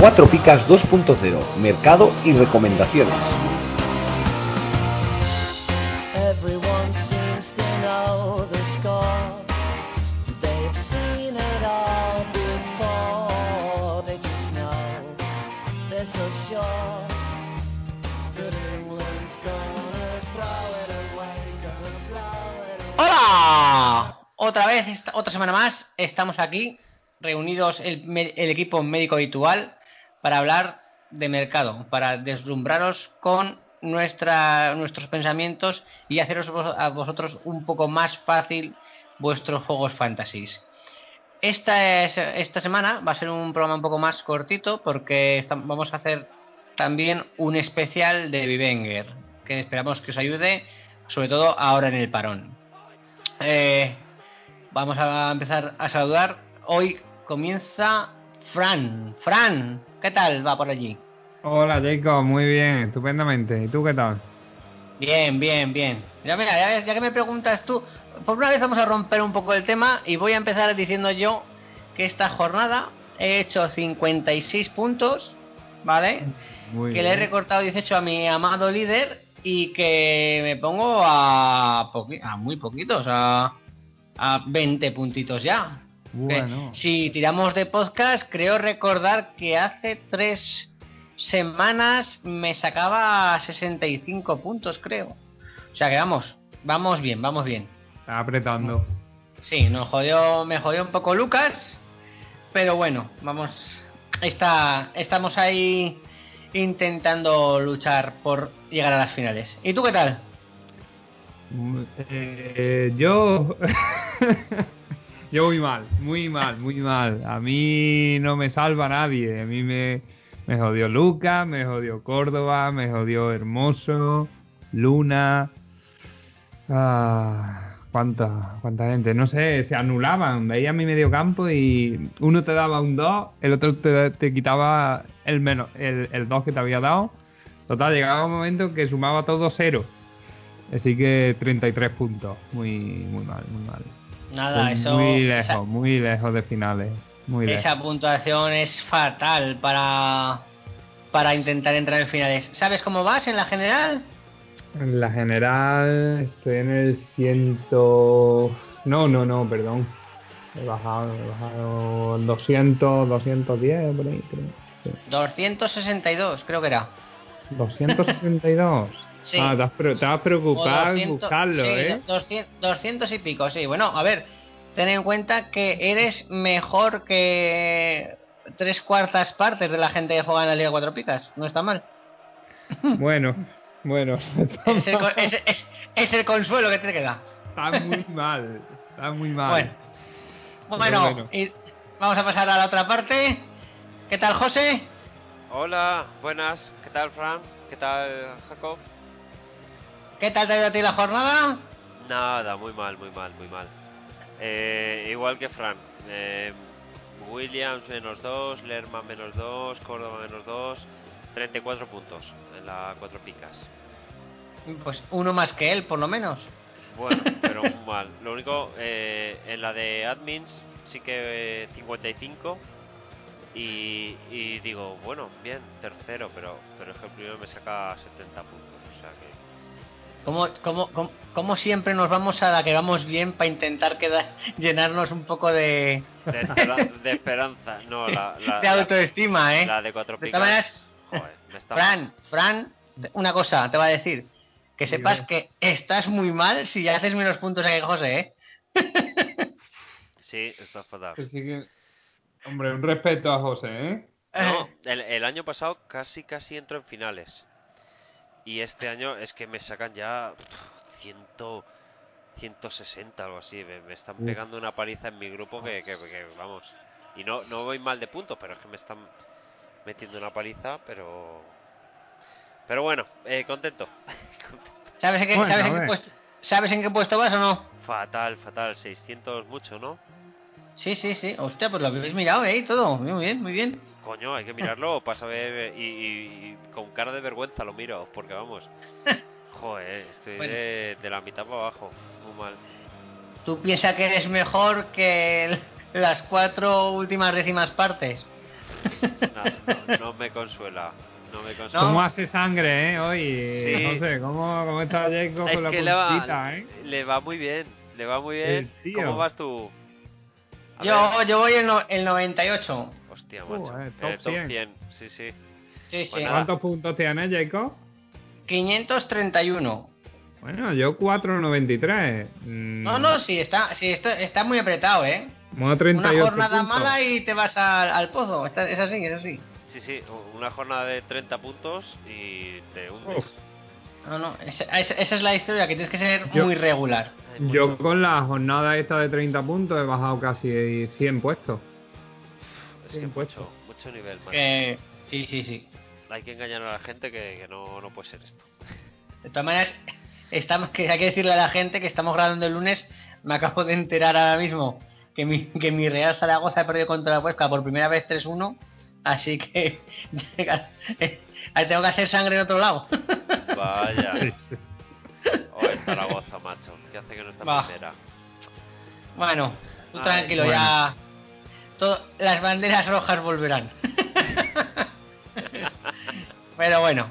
Cuatro Picas 2.0, mercado y recomendaciones. Otra vez, esta- otra semana más, estamos aquí, reunidos el, me- el equipo médico habitual, para hablar de mercado, para deslumbraros con nuestra, nuestros pensamientos y haceros a vosotros un poco más fácil vuestros juegos fantasies. Esta, es- esta semana va a ser un programa un poco más cortito porque vamos a hacer también un especial de Vivenger, que esperamos que os ayude, sobre todo ahora en el parón. Eh, vamos a empezar a saludar. Hoy comienza Fran. Fran, ¿qué tal va por allí? Hola Jacob, muy bien, estupendamente. ¿Y tú qué tal? Bien, bien, bien. Ya, mira, ya, ya que me preguntas tú, por una vez vamos a romper un poco el tema y voy a empezar diciendo yo que esta jornada he hecho 56 puntos, ¿vale? Muy que le he recortado 18 a mi amado líder y que me pongo a, poqui- a muy poquitos, a, a 20 puntitos ya. Bueno, Eh, Si tiramos de podcast, creo recordar que hace tres semanas me sacaba 65 puntos, creo. O sea que vamos, vamos bien, vamos bien. está apretando. Sí, nos jodió, me jodió un poco Lucas, pero bueno, vamos, está, estamos ahí intentando luchar por llegar a las finales. ¿Y tú qué tal? Muy- eh, yo. yo muy mal, muy mal, muy mal. A mí no me salva nadie. A mí me, me jodió Lucas, me jodió Córdoba, me jodió Hermoso, Luna. Ah, cuánta, cuánta gente. No sé, se anulaban. Veía mi medio campo y uno te daba un 2, el otro te, te quitaba el menos, el, el 2 que te había dado. Total, llegaba un momento que sumaba todo cero. Así que 33 puntos. Muy, muy mal, muy mal. Nada, Estoy eso. muy lejos, esa- muy lejos de finales. Muy lejos. Esa puntuación es fatal para para intentar entrar en finales. ¿Sabes cómo vas en la general? En la general estoy en el ciento... No, no, no, perdón. He bajado, he bajado 200, 210 por ahí, creo. Sí. 262, creo que era. 262. Sí. Ah, te has, pre- te has preocupado en 200, buscarlo, sí, ¿eh? 200, 200 y pico, sí. Bueno, a ver, ten en cuenta que eres mejor que tres cuartas partes de la gente que juega en la Liga Cuatro Picas. No está mal. Bueno, bueno. Es el, es- es- es el consuelo que te queda. Está muy mal, está muy mal. Bueno, bueno, bueno. y vamos a pasar a la otra parte. ¿Qué tal, José? Hola, buenas. ¿Qué tal, Fran? ¿Qué tal, Jacob? ¿Qué tal te ha ido a ti la jornada? Nada, muy mal, muy mal, muy mal. Eh, igual que Fran. Eh, Williams menos 2, Lerman menos 2, Córdoba menos 2, 34 puntos en la cuatro picas. Pues uno más que él, por lo menos. Bueno, pero muy mal. Lo único, eh, en la de admins sí que eh, 55 y, y digo, bueno, bien, tercero, pero, pero es que el primero me saca 70 puntos. O sea que... Como, como, como, como siempre nos vamos a la que vamos bien para intentar quedar, llenarnos un poco de, De, espera- de esperanza, no, la, la, de la- autoestima, ¿eh? la de cuatro picas. maneras, joder, me está Fran, Fran, una cosa te va a decir. Que sepas que estás muy mal si haces menos puntos que José, ¿eh? Sí, está fatal. Que, hombre, un respeto a José, ¿eh? No, el, el año pasado casi casi entro en finales. Y este año es que me sacan ya pff, 100, 160 algo así. Me, me están pegando una paliza en mi grupo que, que- que, vamos. Y no, no voy mal de puntos, pero es que me están metiendo una paliza, pero... Pero bueno, eh, contento. ¿Sabes en qué, Bueno, sabes en qué puesto, ¿Sabes en qué puesto vas o no? Fatal, fatal. 600 mucho, ¿no? Sí, sí, sí. Hostia, pues lo habéis mirado, ¿eh? Y todo. Muy bien, muy bien. Coño, hay que mirarlo para saber y, y- y con cara de vergüenza lo miro, porque vamos. Joder, estoy Bueno. de, de la mitad para abajo, muy mal. Tú piensas que eres mejor que el- las cuatro últimas décimas partes. No, no, no me consuela. No me consuela. ¿Cómo hace sangre, eh? Hoy, Sí. no sé, ¿cómo, cómo está Jacob es con la que le va, puntita, eh? le va muy bien. Le va muy bien. ¿Cómo vas tú? A Yo, ver. yo voy el, no- el 98. Hostia, macho. Eh, top top 100. 100. Sí, sí. Sí, sí. Pues nada. ¿Cuántos puntos tiene Jacob? 531. Bueno, yo 4.93. Mm, No, no, sí, está, sí, está, está muy apretado, ¿eh? Modo 38 Una jornada puntos. mala y te vas al, al pozo. Está- es así, es así. Sí, sí. Una jornada de 30 puntos y te hundes. Uf. No, no, esa, es la historia, que tienes que ser Yo- muy regular. Hay Yo con la jornada esta de 30 puntos he bajado casi 100 puestos. Es que mucho, mucho nivel. Que- sí, sí, sí. Hay que engañar a la gente que, que no, no puede ser esto. De todas maneras, estamos, que hay que decirle a la gente que estamos grabando el lunes. Me acabo de enterar ahora mismo que mi, que mi Real Zaragoza ha perdido contra la Huesca por primera vez 3-1. Así que ahí tengo que hacer sangre en otro lado. Vaya. Sí, sí. O el Zaragoza, macho. Que hace que no está Va. primera. Bueno, tú Ay, tranquilo, bueno. ya. Las banderas rojas volverán. Pero bueno.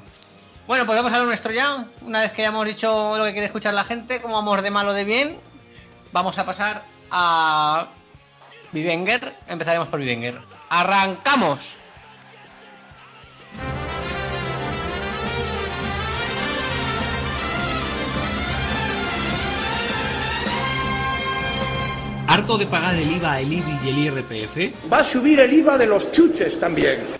Bueno, pues vamos a lo nuestro ya. Una vez que hayamos dicho lo que quiere escuchar la gente, como vamos de malo de bien, vamos a pasar a Vivenger. Empezaremos por Vivenger. ¡Arrancamos! ¿Harto de pagar el IVA, el IBI y el IRPF? Va a subir el IVA de los chuches también.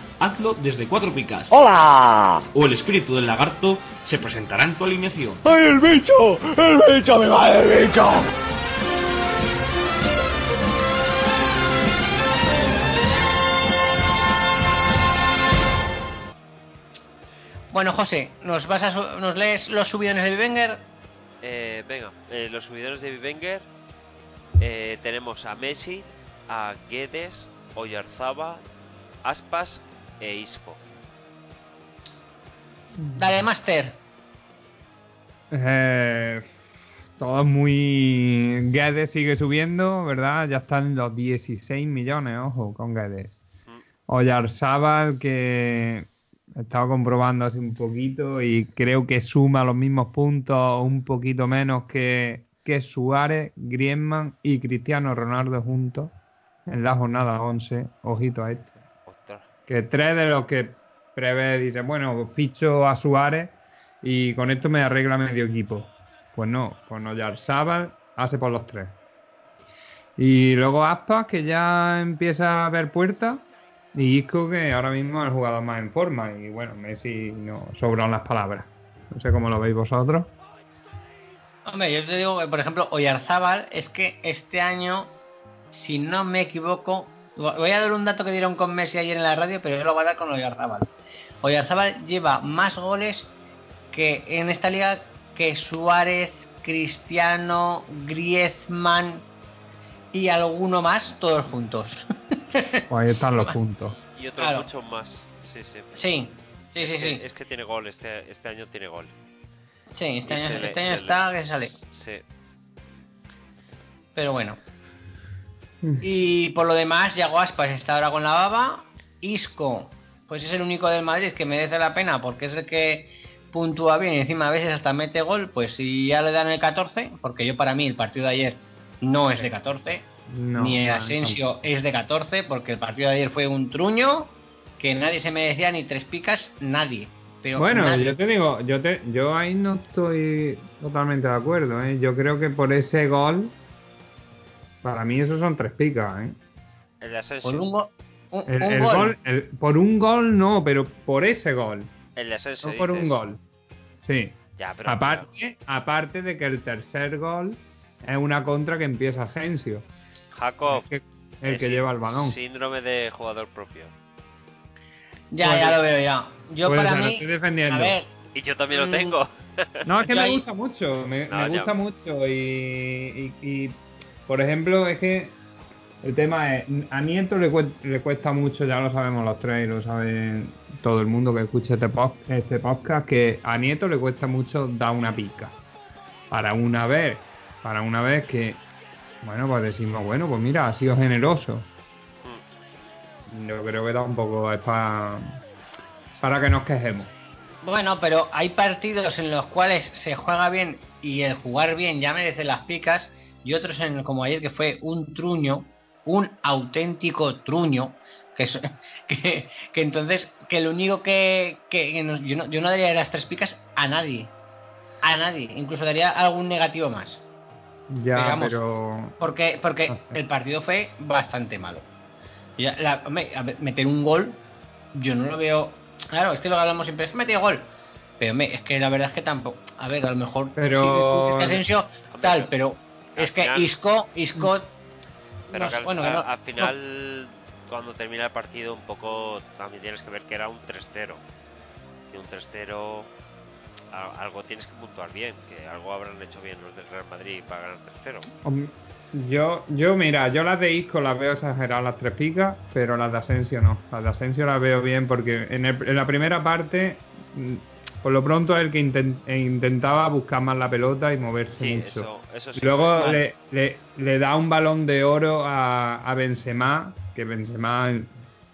hazlo desde Cuatro Picas. ¡Hola! O el espíritu del lagarto se presentará en tu alineación. ¡Ay, el bicho! ¡El bicho me va el bicho! Bueno, José, ¿nos, vas a ¿nos lees los subidones de Vivenger? Eh, venga, eh, los subidores de Vivenger. eh, tenemos a Messi, a Guedes, Oyarzaba, Aspas e Isco. Dale, Master. Eh, todo muy... Guedes sigue subiendo, ¿verdad? Ya están los 16 millones, ojo, con Guedes. Mm. Oyarzábal, que he estado comprobando hace un poquito y creo que suma los mismos puntos, un poquito menos que, que Suárez, Griezmann y Cristiano Ronaldo juntos en la jornada 11. Ojito a esto. Que tres de los que prevé, dice, bueno, ficho a Suárez y con esto me arregla medio equipo. Pues no, con Oyarzábal hace por los tres. Y luego Aspas, que ya empieza a ver puertas. Y Isco, que ahora mismo es el jugador más en forma. Y bueno, Messi no sobran las palabras. No sé cómo lo veis vosotros. Hombre, yo te digo que, por ejemplo, Oyarzábal es que este año, si no me equivoco, voy a dar un dato que dieron con Messi ayer en la radio, pero yo lo voy a dar con Oyarzábal. Oyarzábal lleva más goles que en esta liga que Suárez, Cristiano, Griezmann y alguno más, todos juntos. Pues ahí están los puntos. Y otros Claro. muchos más. Sí, sí. sí, sí, sí, Es que- sí. Es que tiene gol, este, este año tiene gol. Sí, este Y año, se le- este año se está le- que sale. Sí. Pero bueno. Y por lo demás, Yago Aspas está ahora con la baba. Isco, pues es el único del Madrid que merece la pena porque es el que puntúa bien y encima a veces hasta mete gol. Pues si ya le dan el 14, porque yo para mí el partido de ayer no es de 14, No, ni el no, Asensio es de 14, porque el partido de ayer fue un truño que nadie se merecía ni tres picas, nadie. Pero Bueno, nadie. yo te digo, yo te, yo ahí no estoy totalmente de acuerdo, ¿eh? Yo creo que por ese gol, para mí esos son tres picas, ¿eh? El por un, go- un- El, un el gol. gol, el- por un gol no, pero por ese gol, El de Asensio. no por un gol. Sí. Ya, pero. Aparte, aparte de que el tercer gol es una contra que empieza Asensio, Jacob. que- el que lleva el balón. Síndrome de jugador propio. Ya, Pues- ya lo veo ya. Yo pues para lo mí, estoy defendiendo. a ver, Y yo también Mm. lo tengo. No, es que Yo me ahí- gusta mucho, me, No, me ya. gusta mucho y, y, y, por ejemplo, es que el tema es, a Nieto le, cue- le cuesta mucho, ya lo sabemos los tres y lo sabe todo el mundo que escucha este, este podcast, que a Nieto le cuesta mucho dar una pica. Para una vez, para una vez que, bueno, pues decimos, bueno, pues mira, ha sido generoso. Yo creo que tampoco es para, para que nos quejemos. bueno, pero hay partidos en los cuales se juega bien y el jugar bien ya merece las picas y otros en como ayer que fue un truño, un auténtico truño, que, es- que, que entonces que lo único que, que- yo, no, yo no daría las tres picas a nadie, a nadie, incluso daría algún negativo más. Ya, Digamos, pero... Porque, porque No sé. el partido fue bastante malo. Ya, la- hombre, a ver, meter un gol, yo no lo veo. Claro, es que lo que hablamos siempre es que metió gol. Pero hombre, es que la verdad es que tampoco. A ver, a lo mejor. Pero- sí, tal, pero. Es que final- Isco, Isco. Pero no que sé, al, bueno, que a- no- al final, cuando termina el partido, un poco también tienes que ver que era un 3-0. Y un 3-0, a- algo tienes que puntuar bien, que algo habrán hecho bien los del Real Madrid para ganar 3-0. Hom- Yo, yo, mira, yo las de Isco las veo exageradas las tres picas, pero las de Asensio no. Las de Asensio las veo bien porque en, el- en la primera parte, mm, por lo pronto, es el que inten- e intentaba buscar más la pelota y moverse Sí, mucho. eso, eso sí. Y luego le, le, le da un balón de oro a, a Benzema, que Benzema,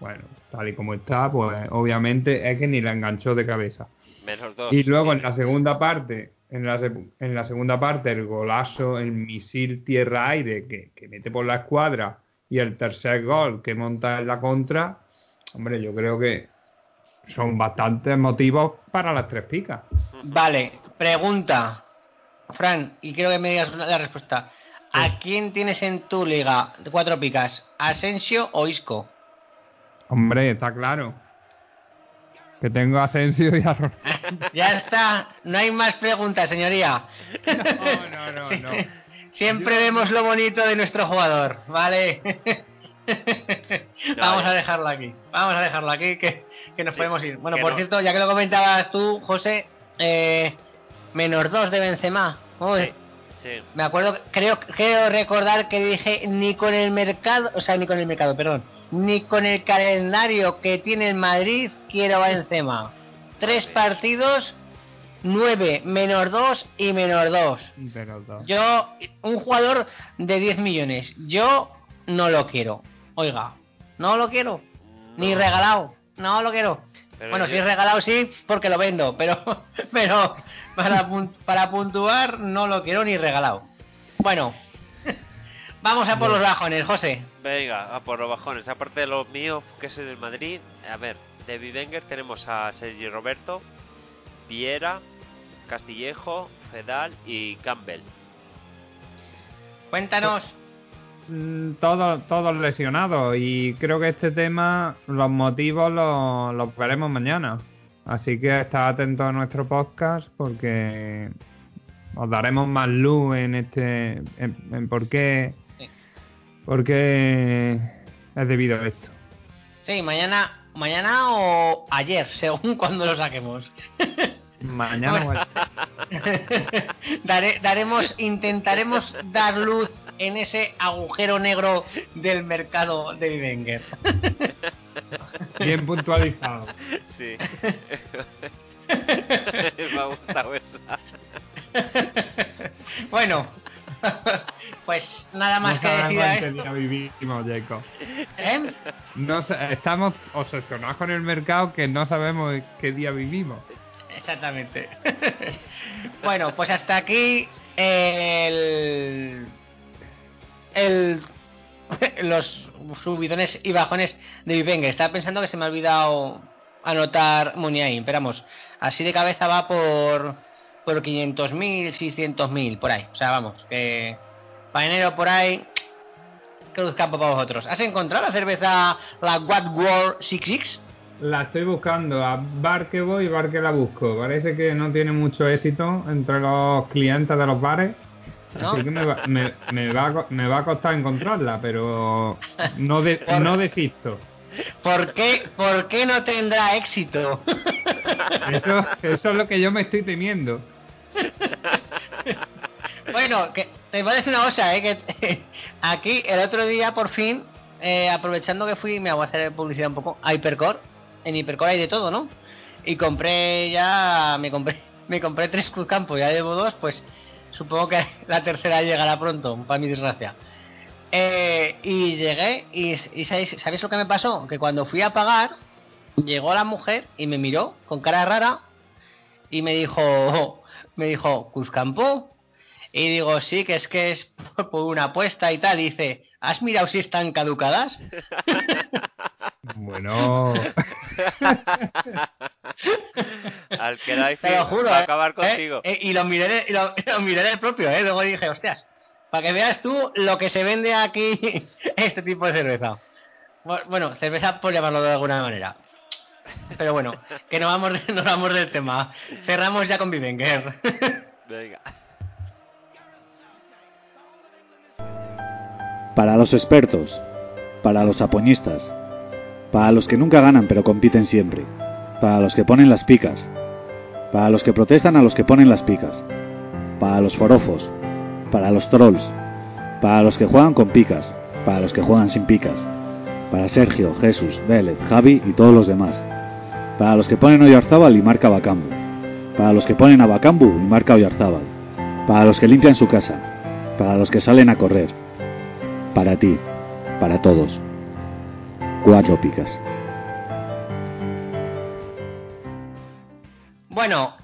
bueno, tal y como está, pues obviamente es que ni la enganchó de cabeza. Menos dos. Y luego en la segunda parte, en la, se- en la segunda parte, el golazo, el misil tierra-aire que, que mete por la escuadra y el tercer gol que monta en la contra, hombre, yo creo que son bastantes motivos para las tres picas. Vale, pregunta. Fran, y quiero que me digas la respuesta. ¿A quién tienes en tu liga de cuatro picas? ¿Asensio o Isco? Hombre, está claro. Que tengo a Asensio y a Ronaldo. Ya está, no hay más preguntas, señoría. No, no, no, Sí. no. Siempre Yo- vemos lo bonito de nuestro jugador, ¿vale? Vamos a dejarlo aquí. Vamos a dejarlo aquí, que, que nos Sí, podemos ir. Bueno, por no. cierto, ya que lo comentabas tú, José, eh, menos dos de Benzema. Uy, Sí, sí. Me acuerdo, creo, creo recordar que dije ni con el mercado, o sea, ni con el mercado, perdón, ni con el calendario que tiene el Madrid quiero a Benzema. Tres partidos, nueve, menos dos y menos dos. Pero dos. Yo, un jugador de 10 millones, yo no lo quiero. Oiga, no lo quiero. Ni No, regalado, no lo quiero. pero bueno, yo- si es regalado sí, porque lo vendo, pero, pero para, para puntuar no lo quiero ni regalado. Bueno, vamos a por los bajones, José. Venga, a por los bajones. Aparte de los míos, que soy del Madrid, a ver, de Vivenger tenemos a Sergi Roberto, Viera, Castillejo, Fedal y Campbell. Cuéntanos. Mm, Todos, todos lesionados y creo que este tema, los motivos los, los veremos mañana. Así que estad atentos a nuestro podcast porque os daremos más luz en este, en, en por qué, Sí. por qué es debido a esto. Sí, mañana, mañana o ayer, según cuando lo saquemos. Mañana Bueno. Dare- daremos, intentaremos dar luz en ese agujero negro del mercado de Vivenger. bien puntualizado. Sí. Me ha gustado esa. bueno, pues nada más no que decir a esto. día vivimos, Jacob. ¿Eh? No estamos obsesionados con el mercado que no sabemos en qué día vivimos. Exactamente. bueno, pues hasta aquí el, el los subidones y bajones de Vivenger. Estaba pensando que se me ha olvidado anotar Muniain, pero vamos, así de cabeza va por por 500.000, 600.000, por ahí. O sea, vamos, que para por ahí cruz campo para vosotros. ¿Has encontrado la cerveza la What War 66? La estoy buscando, a bar que voy, bar que la busco. Parece que no tiene mucho éxito entre los clientes de los bares. ¿No? Así que me va, me, me va, me va a costar encontrarla, pero no, de- no desisto. ¿Por qué, ¿Por qué no tendrá éxito? Eso, eso es lo que yo me estoy temiendo. Bueno, que te voy a decir una cosa, ¿eh? que aquí el otro día por fin, eh, aprovechando que fui, me voy a hacer publicidad un poco, a Hypercore. En Hypercore hay de todo, ¿no? Y compré ya, me compré, me compré tres Campos, ya llevo dos, pues supongo que la tercera llegará pronto, para mi desgracia. Eh, y llegué y, y ¿sabéis, ¿sabéis lo que me pasó? Que cuando fui a pagar, llegó la mujer y me miró con cara rara y me dijo, me dijo, Cuzcampo. Y digo, sí, que es que es por una apuesta y tal. Y dice, ¿has mirado si están caducadas? Bueno, Al que la Te lo juro. va a ¿eh? acabar ¿Eh? contigo. Eh, y lo miré, y lo, lo miré del propio, ¿eh? Luego dije, hostias, para que veas tú lo que se vende aquí este tipo de cerveza. Bu- Bueno, cerveza por llamarlo de alguna manera. Pero bueno, que no vamos, de- no vamos del tema. Cerramos ya con Vivenger. Venga. Para los expertos, para los apoñistas, para los que nunca ganan pero compiten siempre, para los que ponen las picas, para los que protestan a los que ponen las picas, para los forofos, para los trolls, para los que juegan con picas, para los que juegan sin picas, para Sergio, Jesús, Vélez, Javi y todos los demás, para los que ponen Oyarzábal y marca Bacambu, para los que ponen a Bacambu y marca Oyarzábal, para los que limpian su casa, para los que salen a correr, para ti, para todos. Cuatro picas. bueno,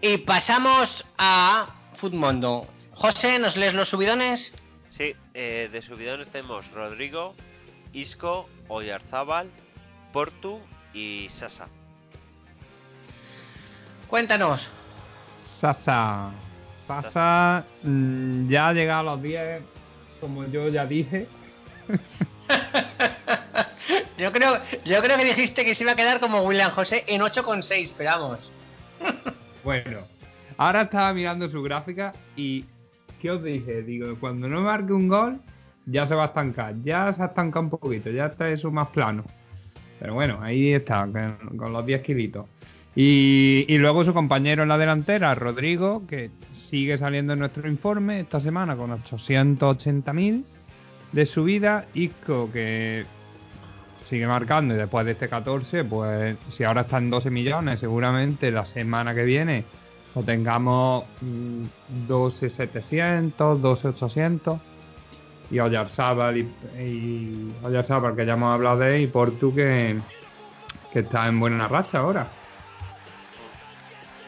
y pasamos a Futmundo. José, ¿nos lees los subidones? Sí, eh, de subidones tenemos Rodrigo, Isco, Oyarzábal, Portu y Sasa. Cuéntanos. Sasa. Sasa mm, ya ha llegado a los 10, como yo ya dije. yo creo, yo creo que dijiste que se iba a quedar como William José en 8,6, esperamos. Bueno, ahora estaba mirando su gráfica y ¿qué os dije? Digo, cuando no marque un gol, ya se va a estancar. Ya se ha estancado un poquito, ya está eso más plano. Pero bueno, ahí está, con, los 10 kilitos. Y, y luego su compañero en la delantera, Rodrigo, que sigue saliendo en nuestro informe esta semana con 880.000 de subida. Isco, que sigue marcando y después de este 14, pues si ahora está en 12 millones, seguramente la semana que viene lo tengamos mm, 12.700, 12.800 y Oyarzábal y, y Oyarzábal que ya hemos hablado de y Portu que, que está en buena racha ahora.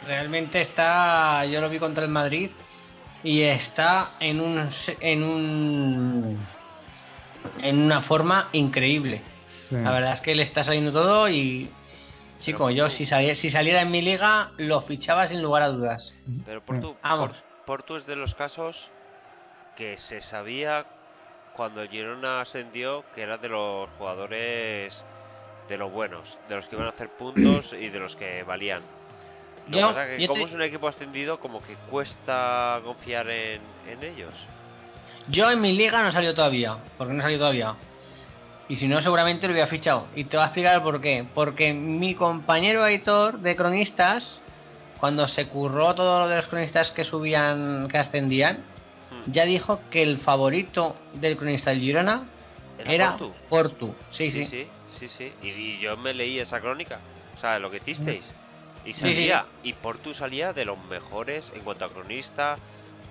Realmente está, yo lo vi contra el Madrid y está en un en un en una forma increíble. Sí. La verdad es que le está saliendo todo y chico, Pero yo si saliera, si saliera en mi liga lo fichaba sin lugar a dudas. Pero Portu, Vamos. Por- Portu es de los casos que se sabía cuando Girona ascendió que era de los jugadores de los buenos, de los que iban a hacer puntos y de los que valían. Lo que Yo- pasa es que yo como te- es un equipo ascendido, como que cuesta confiar en, en ellos. Yo en mi liga no salió todavía, porque no salió todavía. Y si no, seguramente lo hubiera fichado. Y te voy a explicar por qué. Porque mi compañero Aitor de cronistas, cuando se curró todo lo de los cronistas que subían, que ascendían, Hmm. ya dijo que el favorito del cronista del Girona era Portu? Portu. Sí, sí. sí, sí, sí. Y, y yo me leí esa crónica, o sea, lo que hicisteis. Y sí. salía, y Portu salía de los mejores en cuanto a cronista,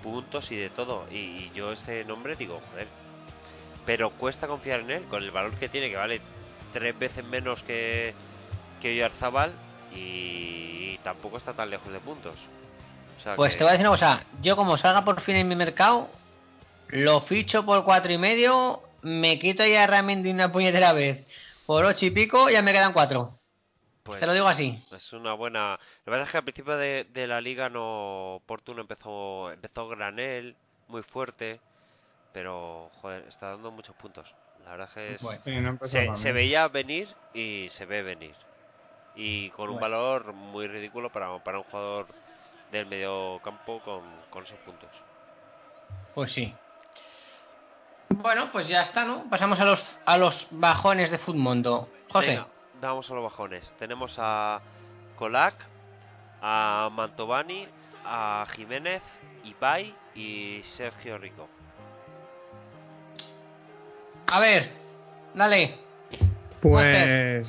puntos y de todo. Y, y yo este nombre digo, joder. Pero cuesta confiar en él, con el valor que tiene, que vale tres veces menos que, que Oyarzabal, y tampoco está tan lejos de puntos. O sea Pues que- te voy a decir una cosa. Yo como salga por fin en mi mercado, lo ficho por cuatro y medio, me quito ya realmente una puñetera vez. Por ocho y pico ya me quedan cuatro. pues, Te lo digo así. Es una buena. Lo que pasa es que al principio de, de la liga no. Porto no empezó. Empezó Granel, muy fuerte. Pero, joder, está dando muchos puntos. La verdad es que es- Bueno, no empezó se, bien. veía venir y se ve venir. Y con un Bueno. valor muy ridículo para, para un jugador del medio campo con, con esos puntos. Pues sí. Bueno, pues ya está, ¿no? Pasamos a los, a los bajones de Futmundo. José. Venga, vamos a los bajones. Tenemos a Colac, a Mantovani, a Jiménez, Ibai y Sergio Rico. A ver, dale. Pues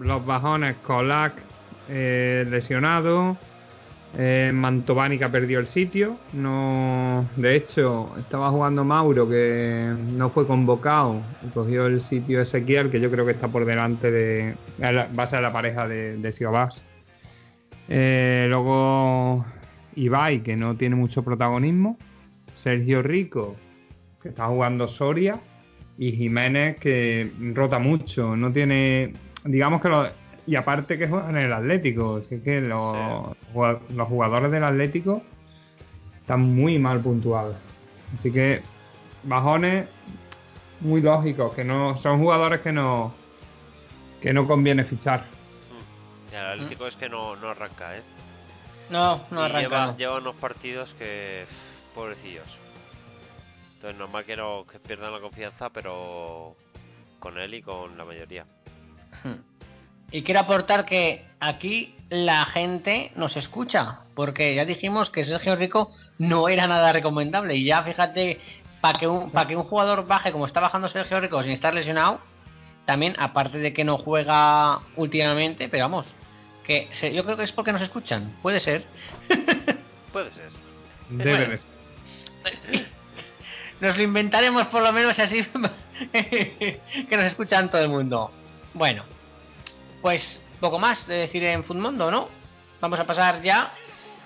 los bajones, Colac eh, lesionado, eh, Mantovani que el sitio, no, de hecho estaba jugando Mauro que no fue convocado. Cogió el sitio Ezequiel que yo creo que está por delante de, va a ser la pareja de, de Siobas. Eh, luego Ibai que no tiene mucho protagonismo, Sergio Rico que está jugando Soria y Jiménez que rota mucho, no tiene, digamos que lo, y aparte que juega en el Atlético, así que los, los jugadores del Atlético están muy mal puntuados, así que bajones muy lógicos, que no son jugadores que no que no conviene fichar. Mm. El Atlético es que no, no arranca, ¿eh? No, no Y arranca. lleva, no. lleva unos partidos que. pobrecillos. Entonces, normal que, no, que pierdan la confianza, pero. con él y con la mayoría. Y quiero aportar que aquí la gente nos escucha, porque ya dijimos que Sergio Rico no era nada recomendable. Y ya fíjate, para que, un, para que un jugador baje como está bajando Sergio Rico sin estar lesionado, también, aparte de que no juega últimamente, pero vamos, que se- yo creo que es porque nos escuchan, puede ser. Puede ser. Debe bueno. Nos lo inventaremos por lo menos así que nos escuchan todo el mundo. Bueno, pues poco más de decir en Foodmundo, ¿no? Vamos a pasar ya.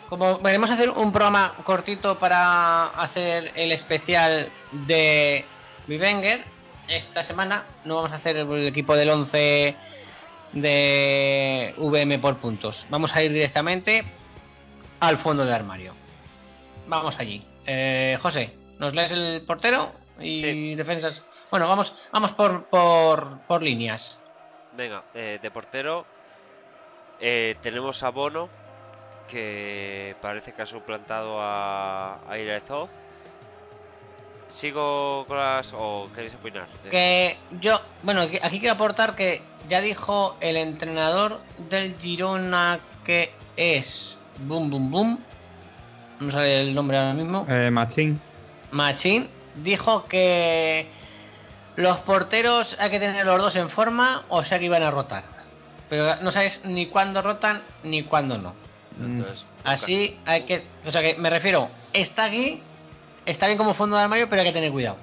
Como veremos hacer un programa cortito para hacer el especial de Vivenger, esta semana no vamos a hacer el equipo del 11 de VM por puntos. Vamos a ir directamente al fondo de armario. Vamos allí. Eh, José, ¿nos lees el portero y Sí. defensas? Bueno, vamos, vamos por, por, por líneas. Venga, eh, de portero. eh, tenemos a Bono, que parece que ha suplantado a, a Irazov. Sigo con las. ¿O queréis opinar? De- Que yo, bueno, aquí aquí quiero aportar que ya dijo el entrenador del Girona que es Boom Boom Boom. No sale el nombre ahora mismo. Eh, Machín. Machín dijo que los porteros hay que tener los dos en forma, o sea que iban a rotar. Pero no sabes ni cuándo rotan ni cuándo no. Entonces, Así hay que, o sea que me refiero, está aquí, está bien como fondo de armario, pero hay que tener cuidado.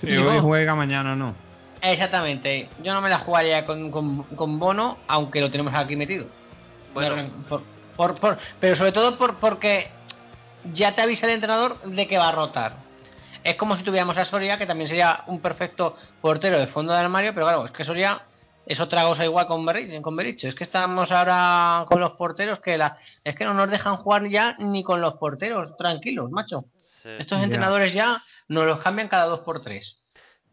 Si Yo- hoy juega, mañana no. Exactamente, yo no me la jugaría con, con, con Bono, aunque lo tenemos aquí metido. Bueno. Por- por- por- pero sobre todo por, porque ya te avisa el entrenador de que va a rotar. Es como si tuviéramos a Soria, que también sería un perfecto portero de fondo de armario, pero claro, es que Soria es otra cosa igual con Berich, con. Es que estamos ahora con los porteros que la, es que no nos dejan jugar ya ni con los porteros, tranquilos, macho. sí. Estos entrenadores ya nos los cambian cada dos por tres.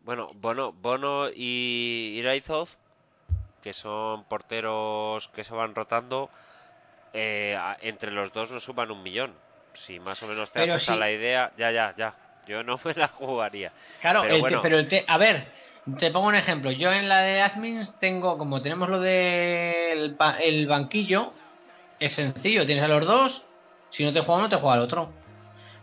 Bueno, Bono, Bono y Iraizov, que son porteros que se van rotando, eh, entre los dos nos suman un millón. Si más o menos te haces a la idea, ya, ya, ya. Yo no me la jugaría. Claro, Pero el te- bueno. pero el te- a ver, te pongo un ejemplo. Yo en la de admins tengo, como tenemos lo del el banquillo, es sencillo, tienes a los dos, si no te juega uno, te juega el otro.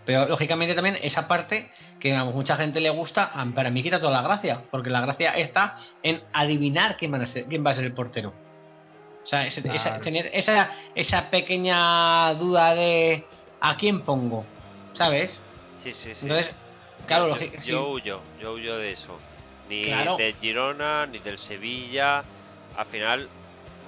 Pero lógicamente también esa parte que a mucha gente le gusta, para mí quita toda la gracia, porque la gracia está en adivinar quién, van a ser- quién va a ser el portero. O sea, ese- esa, Claro. tener esa, esa pequeña duda de a quién pongo, ¿sabes? Sí, sí, sí. Entonces, claro, yo, sí. yo huyo, yo huyo de eso. Ni Claro. del Girona, ni del Sevilla. Al final,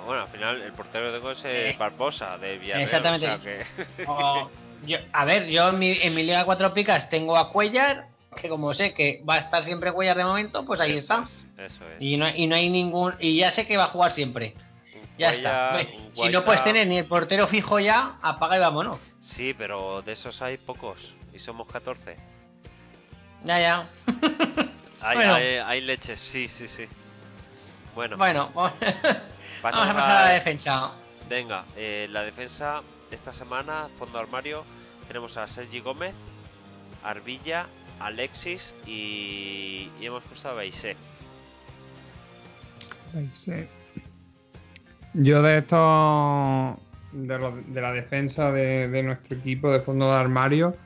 bueno, al final el portero que tengo es eh, Eh, Barbosa, del Villarreal. exactamente. o sea que- O- yo- a ver, yo en mi, en mi Liga 4 Picas tengo a Cuellar, que como sé que va a estar siempre Cuellar de momento, pues ahí Eso está. es, eso es. Y no, y no hay ningún. Y ya sé que va a jugar siempre. Ya está. Si no puedes tener ni el portero fijo ya, apaga y vámonos. Sí, pero de esos hay pocos. Y somos 14. Ya, ya. Hay, Bueno. hay, hay leches, sí, sí, sí. Bueno, bueno, vamos a pasar a la defensa. Venga, eh, la defensa esta semana, fondo armario, tenemos a Sergi Gómez, Arbilla, Alexis y, y hemos puesto a Beisé. Ay, sí. Yo de esto, de, la defensa de, nuestro equipo de fondo de armario,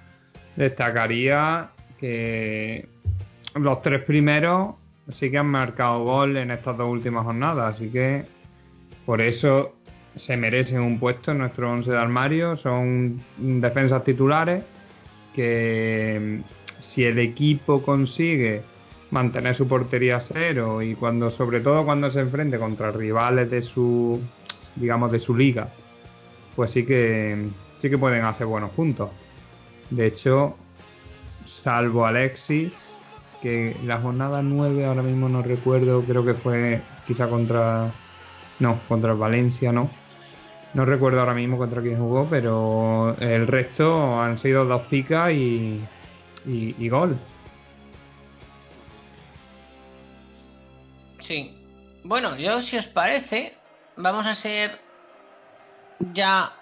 destacaría que los tres primeros sí que han marcado gol en estas dos últimas jornadas, así que por eso se merecen un puesto en nuestro once de armario. Son defensas titulares que si el equipo consigue mantener su portería cero y cuando sobre todo cuando se enfrente contra rivales de su digamos de su liga pues sí que sí que pueden hacer buenos puntos. De hecho salvo Alexis que la jornada 9 ahora mismo no recuerdo creo que fue quizá contra no contra Valencia no. No recuerdo ahora mismo contra quién jugó pero el resto han sido dos picas y, y, y gol. Sí. Bueno, yo si os parece, vamos a ser ya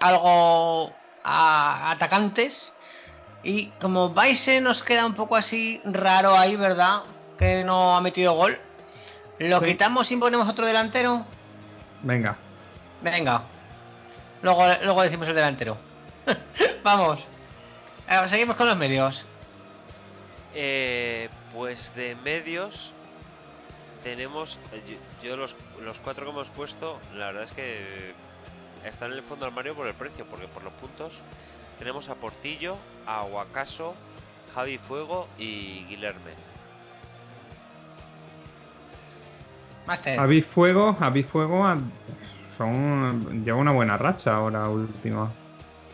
algo a- atacantes. Y como Baise nos queda un poco así raro ahí, ¿verdad? Que no ha metido gol. ¿Lo Sí. quitamos y ponemos otro delantero? venga Venga. Luego, luego decimos el delantero. Vamos. Eh, Seguimos con los medios. Eh, pues de medios tenemos yo, yo los, los cuatro que hemos puesto la verdad es que están en el fondo del armario por el precio porque por los puntos tenemos a Portillo a Huacaso Javi Fuego y Guilherme Máster. Avis Fuego, Avis Fuego ah, son lleva una buena racha ahora última.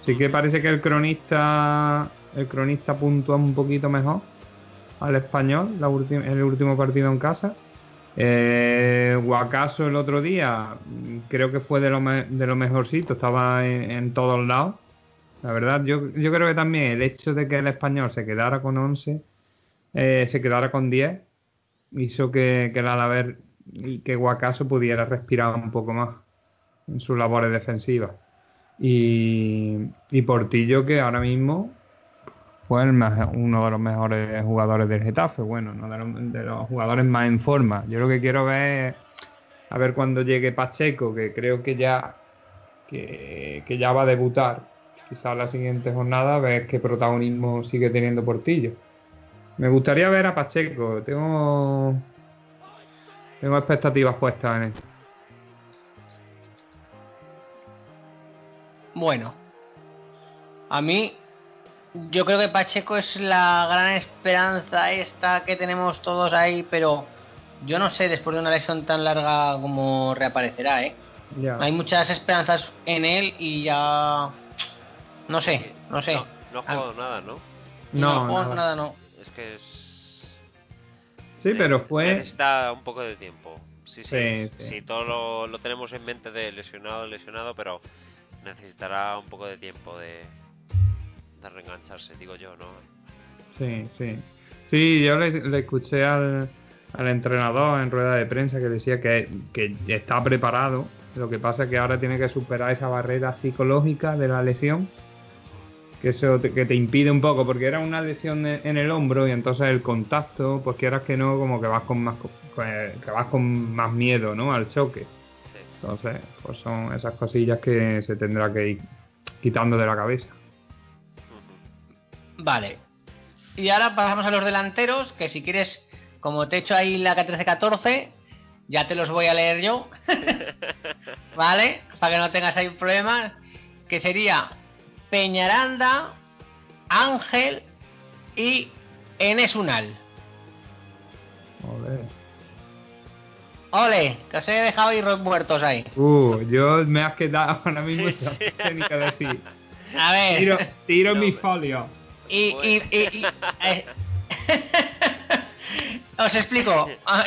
Sí que parece que el cronista el cronista puntúa un poquito mejor al español la en el último partido en casa. Eh, Guacaso el otro día creo que fue de lo, de lo mejorcito, estaba en, todos lados. La verdad, yo, yo creo que también el hecho de que el español se quedara con 11, eh, se quedara con 10, hizo que, que el Alavés y que Guacaso pudiera respirar un poco más en sus labores defensivas. Y, y Portillo, que ahora mismo fue uno de los mejores jugadores del Getafe, bueno, uno de los, de los jugadores más en forma. Yo lo que quiero ver, a ver cuando llegue Pacheco, que creo que ya, que, ya va a debutar, quizás la siguiente jornada, ver qué protagonismo sigue teniendo Portillo. Me gustaría ver a Pacheco, tengo tengo expectativas puestas en él. Bueno, a mí yo creo que Pacheco es la gran esperanza esta que tenemos todos ahí, pero yo no sé después de una lesión tan larga cómo reaparecerá, ¿eh? Ya. Hay muchas esperanzas en él y ya no sé, no sé. no, no ha jugado nada no No, juego nada. nada, no. es que es Sí, pero fue. necesita un poco de tiempo sí sí Sí, sí, sí. todo lo, lo tenemos en mente de lesionado lesionado pero necesitará un poco de tiempo de de reengancharse digo yo no Sí, sí. Sí, yo le, le escuché al, al entrenador en rueda de prensa que decía que, que está preparado. Lo que pasa es que ahora tiene que superar esa barrera psicológica de la lesión. Que eso te, que te impide un poco, porque era una lesión de- en el hombro y entonces el contacto, pues quieras que no, como que vas con más, que que vas con más miedo, ¿no? Al choque. sí Entonces, pues son esas cosillas que se tendrá que ir quitando de la cabeza. Vale. Y ahora pasamos a los delanteros, que si quieres, como te he hecho ahí la 13-14, ya te los voy a leer yo. ¿Vale? Para que no tengas ahí problemas. Que sería Peñaranda, Ángel y Enes Unal. Joder. Ole, que os he dejado ir muertos ahí. Uh, yo me has quedado ahora mismo, Sí, no sí. sé ni qué decir. A ver. Tiro, tiro No, mi folio. Y, y, y- y- eh, os explico. Ah,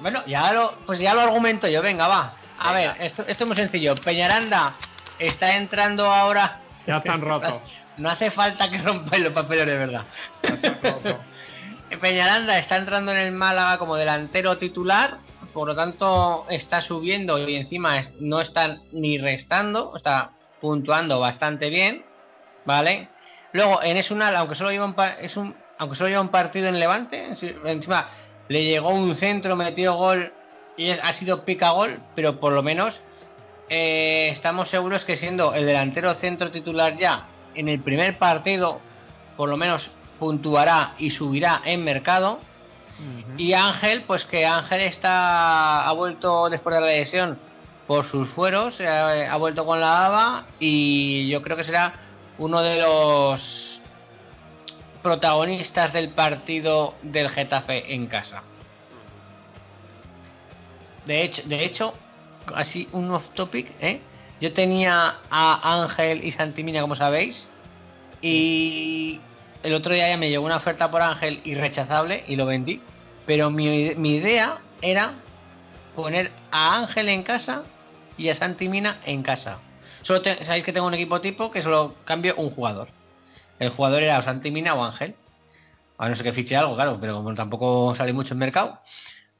bueno, ya lo, pues ya lo argumento yo. Venga, va. A Venga. ver, esto, esto es muy sencillo. Peñaranda está entrando ahora. Ya están rotos. No hace falta que rompan los papeles de verdad. Peñaranda está entrando en el Málaga como delantero titular, por lo tanto está subiendo y encima no está ni restando, está puntuando bastante bien, ¿vale? Luego en Esunal, aunque solo lleva un, pa- es un aunque solo lleva un partido en Levante, enci- encima le llegó un centro, metió gol y ha sido pica gol, pero por lo menos eh, estamos seguros que siendo el delantero centro titular ya en el primer partido, por lo menos puntuará y subirá en mercado. Y Ángel, pues que Ángel está ha vuelto después de la lesión por sus fueros, eh, ha vuelto con la ABA y yo creo que será uno de los protagonistas del partido del Getafe en casa. De hecho, de hecho, así un off topic, ¿eh? Yo tenía a Ángel y Santimina, como sabéis, y el otro día ya me llegó una oferta por Ángel irrechazable y lo vendí. Pero mi, mi idea era poner a Ángel en casa y a Santimina en casa. Solo te- sabéis que tengo un equipo tipo que solo cambio un jugador. El jugador era o Santimina o Ángel. A no ser que fiche algo, claro, pero como tampoco sale mucho en mercado.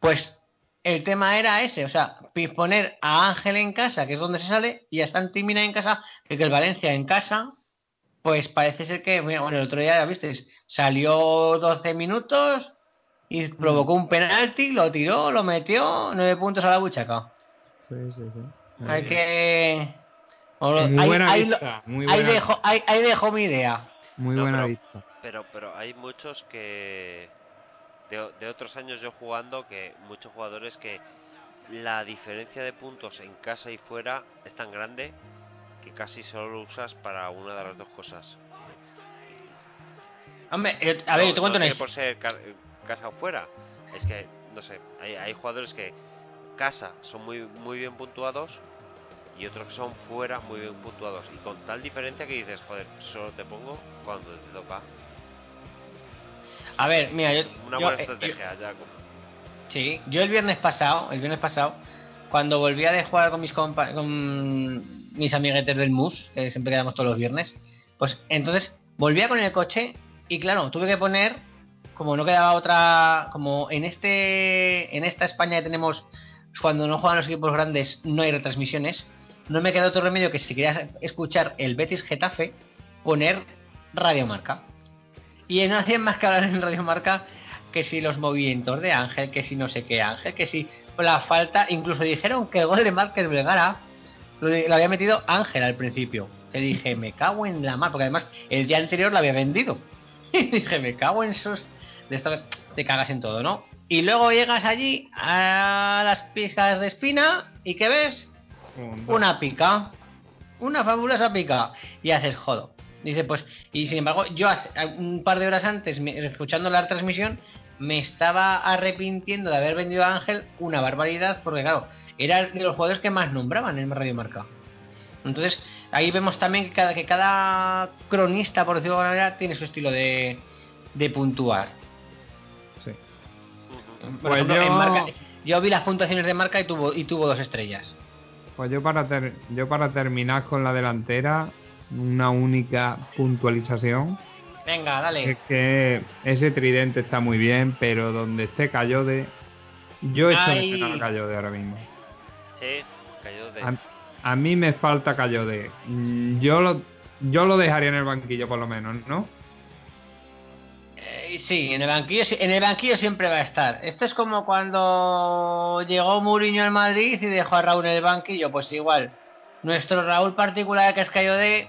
Pues el tema era ese, o sea, poner a Ángel en casa, que es donde se sale, y a Santimina en casa, que el Valencia en casa, pues parece ser que, bueno, el otro día ya visteis, salió 12 minutos y provocó un penalti, lo tiró, lo metió, 9 puntos a la buchaca. Sí, sí, sí. Hay que... Muy ahí- buena ahí vista, muy ahí buena, dejo, ahí- ahí dejo mi idea. muy No, buena pero- vista. Pero, pero hay muchos que. De, de otros años yo jugando, que muchos jugadores que la diferencia de puntos en casa y fuera es tan grande que casi solo lo usas para una de las dos cosas. Hombre, eh, a ver, No- te cuento no una por ser ca- casa o fuera. Es que, no sé, hay, hay jugadores que casa son muy, muy bien puntuados y otros que son fuera muy bien puntuados. Y con tal diferencia que dices, joder, solo te pongo cuando te toca. A ver, mira, yo... Una yo, buena eh, yo- estrategia, ya. como- Sí, yo el viernes pasado, el viernes pasado, cuando volvía de jugar con mis compa con mis amiguetes del MUS, que siempre quedamos todos los viernes, pues entonces volvía con el coche y claro, tuve que poner, como no quedaba otra, como en este, en esta España que tenemos, cuando no juegan los equipos grandes no hay retransmisiones, no me quedó otro remedio que si quería escuchar el Betis Getafe, poner Radio Marca. Y no hacían más que hablar en Radio Marca que si los movimientos de Ángel, que si no sé qué Ángel, que si la falta, incluso dijeron que el gol de Márquez Vergara lo, había metido Ángel al principio. Que dije, me cago en la mar, porque además el día anterior lo había vendido. Y dije, me cago en esos. De esto te cagas en todo, ¿no? Y luego llegas allí a las picas de espina y ¿qué ves? Una pica. Una fabulosa pica. Y haces jodo. Dice, pues, y sin embargo, yo hace, un par de horas antes, me- escuchando la transmisión, me estaba arrepintiendo de haber vendido a Ángel una barbaridad, porque claro, era de los jugadores que más nombraban en Radio Marca. Entonces, ahí vemos también que cada, que cada cronista, por decirlo de alguna manera, tiene su estilo de, de puntuar. Sí. Por Pues ejemplo, yo- en Marca, yo vi las puntuaciones de marca y tuvo, y tuvo dos estrellas. Pues yo para, ter- yo para terminar con la delantera, una única puntualización. Venga, dale. Es que ese tridente está muy bien, pero donde esté Cayode, yo de Ay. menos a Cayode ahora mismo. Sí, cayó de. A, a mí me falta Cayode. Mm, Yo lo, yo lo dejaría en el banquillo por lo menos, ¿no? Eh, sí, en el banquillo en el banquillo siempre va a estar. Esto es como cuando llegó Mourinho al Madrid y dejó a Raúl en el banquillo, pues igual. Nuestro Raúl particular que es Cayode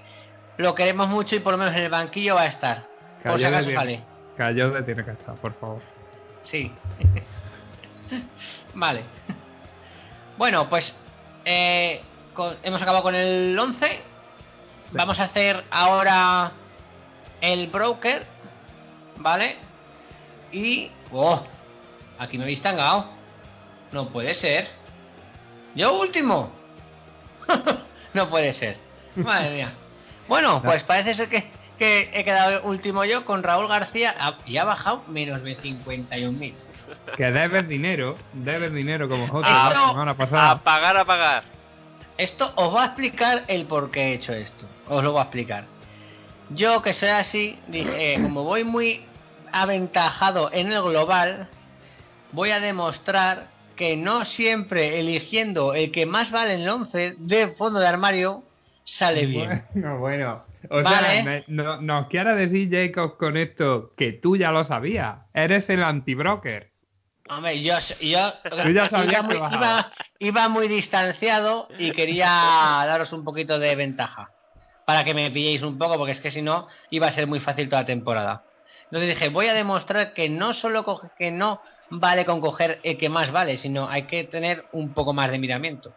lo queremos mucho y por lo menos en el banquillo va a estar. Por si acaso tiene- sale. Tiene que estar, por favor. Sí. vale. Bueno, pues eh, con- hemos acabado con el 11. Vamos a hacer ahora el broker, ¿vale? Y... ¡Oh! Aquí me habéis tangado. No puede ser. ¿Yo último? no puede ser. Madre mía. Bueno, pues parece ser que, que he quedado último yo con Raúl García y ha bajado menos de 51.000. Que debes dinero, debes dinero como Jota Ah, la no. semana A pagar, a pagar. Esto os va a explicar el por qué he hecho esto. Os lo voy a explicar. Yo que soy así, dije, eh, como voy muy aventajado en el global, voy a demostrar que no siempre eligiendo el que más vale en el 11 de fondo de armario sale bien. Bueno, bueno. O Vale. sea, me- no- nos quiere decir Jacob con esto que tú ya lo sabías. Eres el antibroker. Hombre, yo, yo ya iba, muy, iba muy distanciado y quería daros un poquito de ventaja. Para que me pilléis un poco, porque es que si no, iba a ser muy fácil toda la temporada. Entonces dije, voy a demostrar que no solo coge, que no vale con coger el que más vale, sino hay que tener un poco más de miramiento.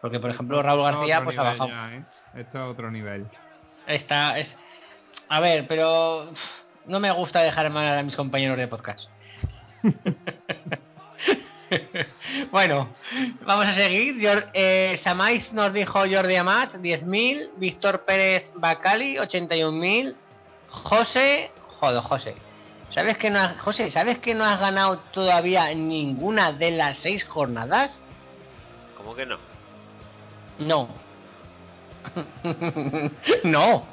Porque, por ejemplo, Raúl García pues ha bajado. ya, ¿eh? Esto es otro nivel. Está, es... A ver, pero no me gusta dejar mal a mis compañeros de podcast. bueno, vamos a seguir. Jor- eh, nos dijo Jordi Amat, 10.000. Víctor Pérez Bacali, 81.000. José, joder, José. ¿Sabes que no has, José, ¿sabes que no has ganado todavía ninguna de las seis jornadas? ¿Cómo que no? No. no.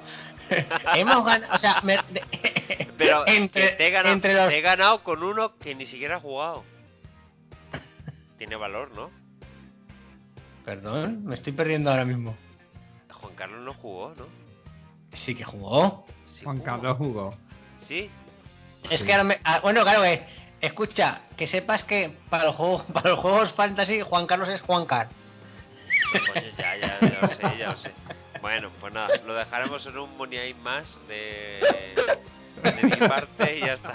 Hemos ganado, o sea, me- de- Pero entre, te, he ganado, entre los te he ganado con uno que ni siquiera ha jugado. Tiene valor, ¿no? Perdón, me estoy perdiendo ahora mismo. Juan Carlos no jugó, ¿no? Sí que jugó. Sí Juan jugó. Carlos jugó. Sí. Es que ahora me... ah, bueno, claro que... Escucha, que sepas que para los juegos, para los juegos fantasy Juan Carlos es Juan Car. Coño, ya, ya, ya lo sé, ya lo sé. Bueno, pues nada, lo dejaremos en un Money más de, de mi parte y ya está.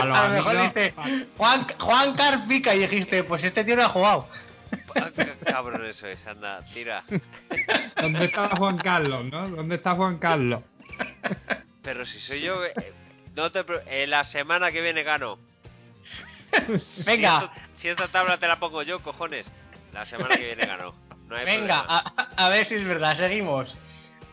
A lo mejor dice Juan, Juan Car pica y dijiste, pues este tío no ha jugado. Ah, ca- Cabrón, eso es, anda, tira. ¿Dónde está Juan Carlos, no? ¿Dónde está Juan Carlos? Pero si soy yo, eh, no te eh, la semana que viene gano. Si Venga, Si esta tabla te la pongo yo, cojones, la semana que viene gano. No hay venga, a, a ver si es verdad, seguimos.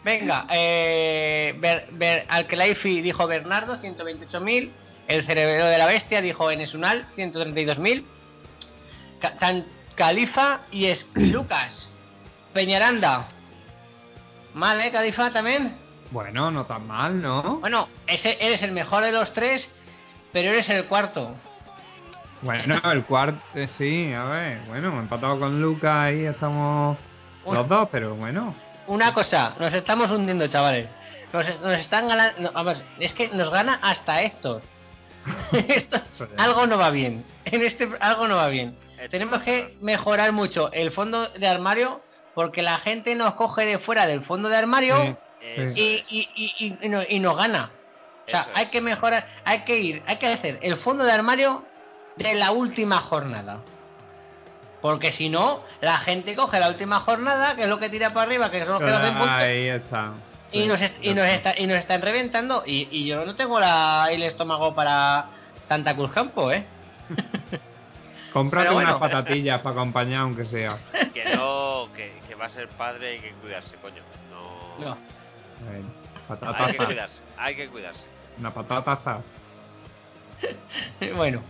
Venga, eh, Ber, Ber- Alkelaifi dijo Bernardo, 128.000. El cerebro de la bestia dijo Enesunal, 132.000. Ca- Califa y es Lucas. Peñaranda. Mal, ¿eh, Califa también? Bueno, no tan mal, ¿no? Bueno, ese, eres el mejor de los tres, pero eres el cuarto. Bueno, el cuarto, eh, sí, a ver, bueno, empatado con Lucas y estamos Uy. los dos, pero bueno. Una cosa, nos estamos hundiendo, chavales. Nos, nos están ganando. vamos, es que nos gana hasta Héctor. Esto- algo no va bien. En este algo no va bien. Tenemos que mejorar mucho el fondo de armario porque la gente nos coge de fuera del fondo de armario Sí. Eso y, y- y- y- y no- y nos gana. O sea, Eso hay es. que mejorar, hay que ir, hay que hacer el fondo de armario de la última jornada. Porque si no, la gente coge la última jornada, que es lo que tira para arriba, que son los que nos puntos, Ahí está. y, Sí, nos, est- y, nos está. y nos están reventando. Y, y yo no tengo la, el estómago para tanta cruz campo, ¿eh? Cómprate Pero unas bueno. patatillas para acompañar, aunque sea. Que no, que, que va a ser padre y hay que cuidarse, coño. No. No. Hay que cuidarse, hay que cuidarse. Una patata asada. Bueno.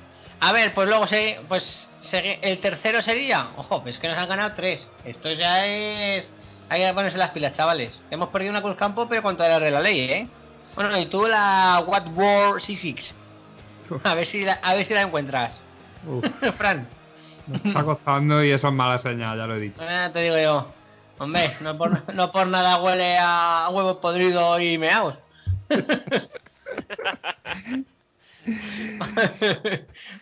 A ver, pues luego se, pues el tercero sería, ojo, es que nos han ganado tres. Esto ya es, hay que ponerse las pilas, chavales. Hemos perdido una cruz campo, pero contra la de la ley, ¿eh? Bueno, y tú la What War 66. A ver si la, a ver si la encuentras. Uf, Fran, me está costando y eso es mala señal, ya lo he dicho. eh, te digo yo. Hombre, no por, no por nada huele a huevos podridos y meados.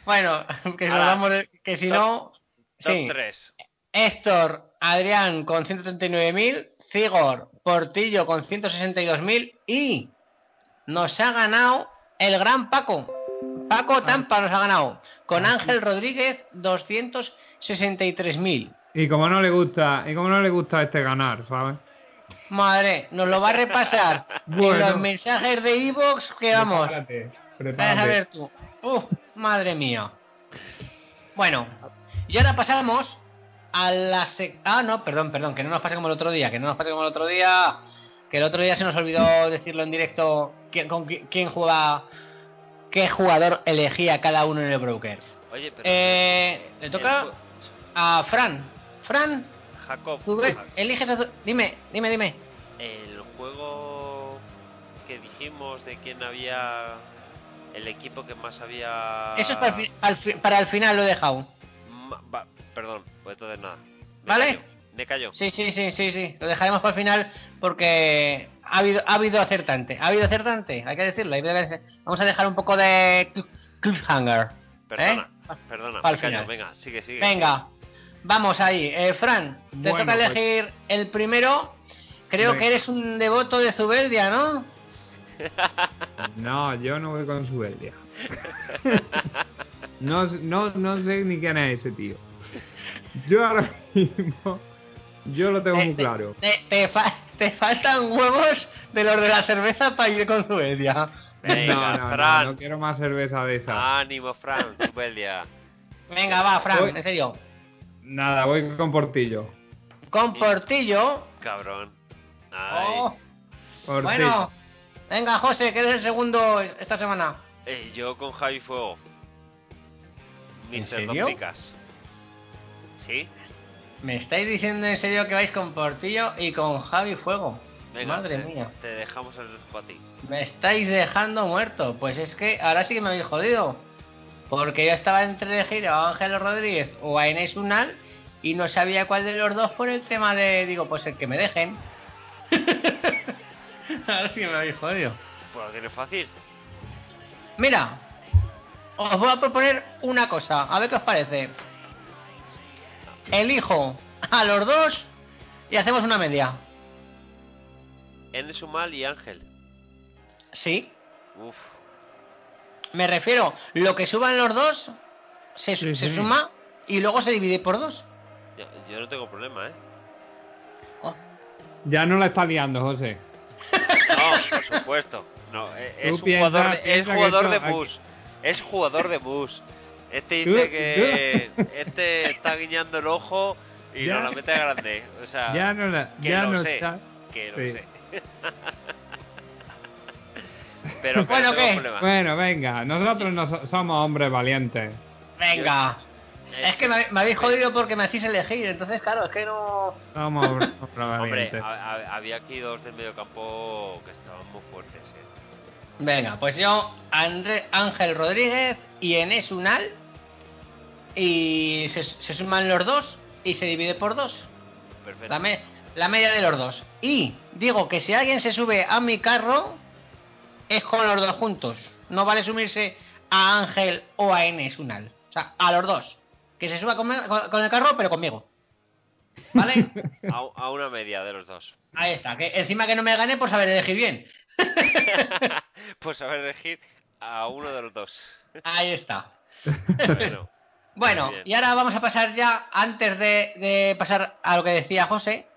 bueno, que de- que si Top- no, Top sí. 3. Héctor, Adrián con 139.000, Cigor, Portillo con 162.000 y nos ha ganado el gran Paco. Paco Tampa nos ha ganado con Ángel Rodríguez 263.000. Y como no le gusta, y como no le gusta a este ganar, ¿sabes? Madre, nos lo va a repasar en Bueno. los mensajes de Evox que vamos. Prepárate, Vas a prepárate. ver tú. Uf, madre mía. Bueno, y ahora pasamos a la sec- Ah, no, perdón, perdón, que no nos pase como el otro día, que no nos pase como el otro día. Que el otro día se nos olvidó decirlo en directo quién, con qui- quién juega, qué jugador elegía cada uno en el broker. Oye, pero. Eh, le toca el a Fran. Fran, Jacob, tú eliges a tu- Dime, dime, dime. el juego que dijimos de quién había. El equipo que más había. Eso es para el, fi- al fi- para el final, lo he dejado. Ma- va- perdón, pues entonces nada. Me ¿Vale? Me callo. Sí, sí, sí, sí, sí. Lo dejaremos para el final porque ha habido, ha habido acertante. Ha habido acertante, hay que decirlo. hay que decir- Vamos a dejar un poco de, cliffhanger. Perdona, ¿eh? perdona, me callo, final. venga, sigue, sigue. Venga, vamos ahí. Eh, Fran, te Bueno, toca pues- elegir el primero. Creo que eres un devoto de Zubeldia, ¿no? No, yo no voy con su Elia. no, no, no sé ni quién es ese tío. Yo ahora mismo, yo lo tengo Eh, muy claro. Te, te fa- te faltan huevos de los de la cerveza para ir con Zubeldia. Venga, no, no, no, Fran. no quiero más cerveza de esa. Ánimo, Fran, Zubeldia. Venga, va, Fran, Voy. en serio. Nada, voy con Portillo. Con Portillo. Cabrón. Ay. Oh, Portillo. bueno, venga, José, que eres el segundo esta semana. Eh, yo con Javi Fuego. ¿En Mister serio? ¿Sí? ¿Me estáis diciendo en serio que vais con Portillo y con Javi Fuego? Venga, Madre te, mía. Te dejamos el para ti. Me estáis dejando muerto. Pues es que ahora sí que me habéis jodido. Porque yo estaba entre elegir a Ángel Rodríguez o a Inés Unal y no sabía cuál de los dos por el tema de, digo, pues el que me dejen. ahora sí que me habéis jodido. Pues lo tienes fácil. Mira, os voy a proponer una cosa, a ver qué os parece. Elijo a los dos y hacemos una media. N Sumal y Ángel. Sí, Uf. Me refiero, lo que suban los dos se, Sí, se sí. suma y luego se divide por dos. Yo, yo no tengo problema, ¿eh? Oh, Ya no la está liando, José. No, por supuesto. No, eh, es piensa- jugador, de, es jugador esto de aquí- bus. Es jugador de bus. Este Tú- dice que este está guiñando el ojo y Ya. nos la mete grande. O sea, Ya no la, que ya lo no sé. está. que lo Sí. sé. pero, Bueno, tengo ¿qué? problema. Bueno, venga, nosotros no so- somos hombres valientes. venga. Es que me, habéis jodido porque me hacéis elegir, entonces claro, es que no... Somos hombres Hombre, valientes. ha- había aquí dos del mediocampo que estaban muy fuertes. ¿eh? Venga, pues yo, André, Ángel Rodríguez y Enes Unal. Y se, se suman los dos y se divide por dos. Perfecto. La, me- la media de los dos. Y digo que si alguien se sube a mi carro, es con los dos juntos. No vale sumirse a Ángel o a Enes Unal. O sea, a los dos. Que se suba con, con el carro, pero conmigo. ¿Vale? A, a una media de los dos. Ahí está. Que encima que no me gane por saber elegir bien. a ver, elegir a uno de los dos. Ahí está. Bueno, Bueno, y ahora vamos a pasar ya, antes de, de pasar a lo que decía José,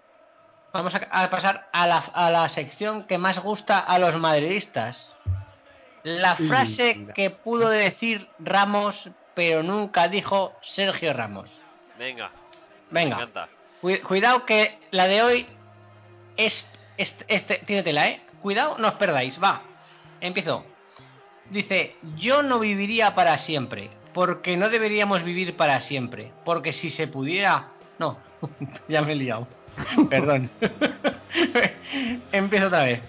vamos a, a pasar a la, a la sección que más gusta a los madridistas. La frase que pudo decir Ramos, pero nunca dijo Sergio Ramos. venga. Me Venga, encanta. cuidado que la de hoy es, es- este, tiene tela, ¿eh? Cuidado, no os perdáis, va. Empiezo. Dice, yo no viviría para siempre, porque no deberíamos vivir para siempre, porque si se pudiera... No, ya me he liado. Perdón. Empiezo otra vez.